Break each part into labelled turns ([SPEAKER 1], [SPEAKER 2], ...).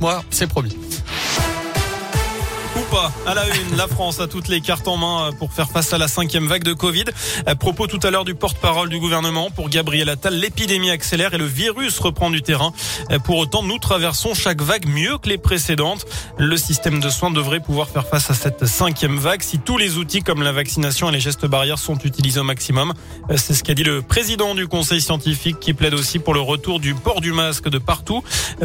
[SPEAKER 1] moi, c'est promis
[SPEAKER 2] ou pas. À la une, la France a toutes les cartes en main pour faire face à la cinquième vague de Covid. À propos tout à l'heure du porte-parole du gouvernement pour Gabriel Attal, l'épidémie accélère et le virus reprend du terrain. Pour autant, nous traversons chaque vague mieux que les précédentes. Le système de soins devrait pouvoir faire face à cette cinquième vague si tous les outils comme la vaccination et les gestes barrières sont utilisés au maximum. C'est ce qu'a dit le président du conseil scientifique qui plaide aussi pour le retour du port du masque de partout.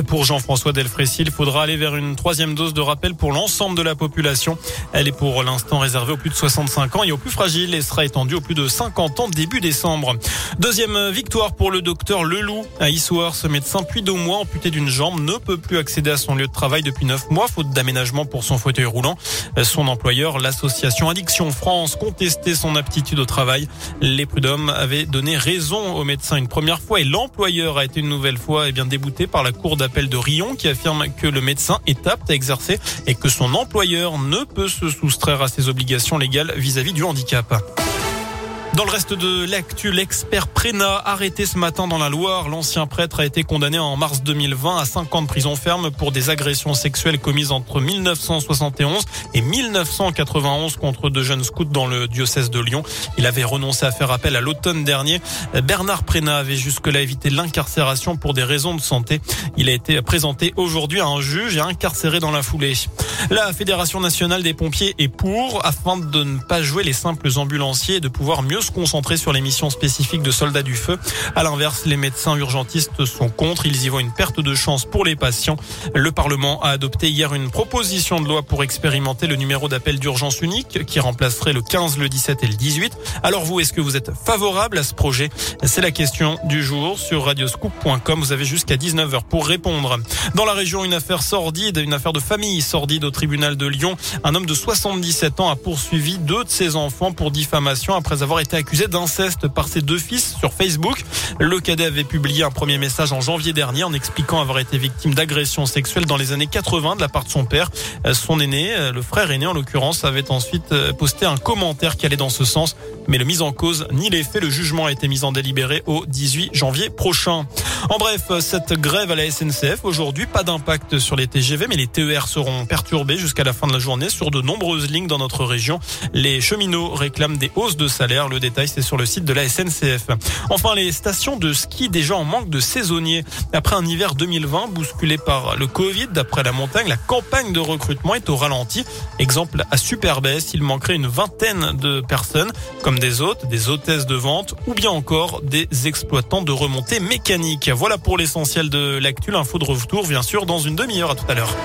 [SPEAKER 2] Pour Jean-François Delfrécy, il faudra aller vers une troisième dose de rappel pour l'ensemble de la population. Elle est pour l'instant réservée aux plus de 65 ans et aux plus fragiles et sera étendue aux plus de 50 ans début décembre. Deuxième victoire pour le docteur Leloup à Issoire. Ce médecin puis deux mois amputé d'une jambe ne peut plus accéder à son lieu de travail depuis neuf mois faute d'aménagement pour son fauteuil roulant. Son employeur, l'association Addiction France, contestait son aptitude au travail. Les prud'hommes avaient donné raison au médecin une première fois et l'employeur a été une nouvelle fois eh bien débouté par la cour d'appel de Rion qui affirme que le médecin est apte à exercer et que son employeur ne peut se soustraire à ses obligations légales vis-à-vis du handicap. Dans le reste de l'actu, l'expert Préna arrêté ce matin dans la Loire. L'ancien prêtre a été condamné en mars 2020 à 5 ans de prison ferme pour des agressions sexuelles commises entre 1971 et 1991 contre deux jeunes scouts dans le diocèse de Lyon. Il avait renoncé à faire appel à l'automne dernier. Bernard Préna avait jusque-là évité l'incarcération pour des raisons de santé. Il a été présenté aujourd'hui à un juge et incarcéré dans la foulée. La Fédération nationale des pompiers est pour afin de ne pas jouer les simples ambulanciers et de pouvoir mieux se concentrer sur les missions spécifiques de soldats du feu. À l'inverse, les médecins urgentistes sont contre. Ils y voient une perte de chance pour les patients. Le Parlement a adopté hier une proposition de loi pour expérimenter le numéro d'appel d'urgence unique qui remplacerait le 15, le 17 et le 18. Alors vous, est-ce que vous êtes favorable à ce projet? C'est la question du jour sur radioscoop.com. Vous avez jusqu'à 19h pour répondre. Dans la région, une affaire sordide, une affaire de famille sordide au tribunal de Lyon. Un homme de 77 ans a poursuivi deux de ses enfants pour diffamation après avoir accusé d'inceste par ses deux fils sur Facebook. Le cadet avait publié un premier message en janvier dernier en expliquant avoir été victime d'agressions sexuelles dans les années 80 de la part de son père. Son aîné, le frère aîné en l'occurrence, avait ensuite posté un commentaire qui allait dans ce sens. Mais le mise en cause ni les faits, le jugement a été mis en délibéré au 18 janvier prochain. En bref, cette grève à la SNCF aujourd'hui, pas d'impact sur les TGV, mais les TER seront perturbés jusqu'à la fin de la journée sur de nombreuses lignes dans notre région. Les cheminots réclament des hausses de salaire. Détail, c'est sur le site de la SNCF. Enfin, les stations de ski déjà en manque de saisonniers. Après un hiver 2020 bousculé par le Covid, d'après la montagne, la campagne de recrutement est au ralenti. Exemple à Superbès, il manquerait une vingtaine de personnes, comme des hôtes, des hôtesses de vente ou bien encore des exploitants de remontées mécaniques. Voilà pour l'essentiel de l'actu. L'info de retour, bien sûr, dans une demi-heure. À tout à l'heure.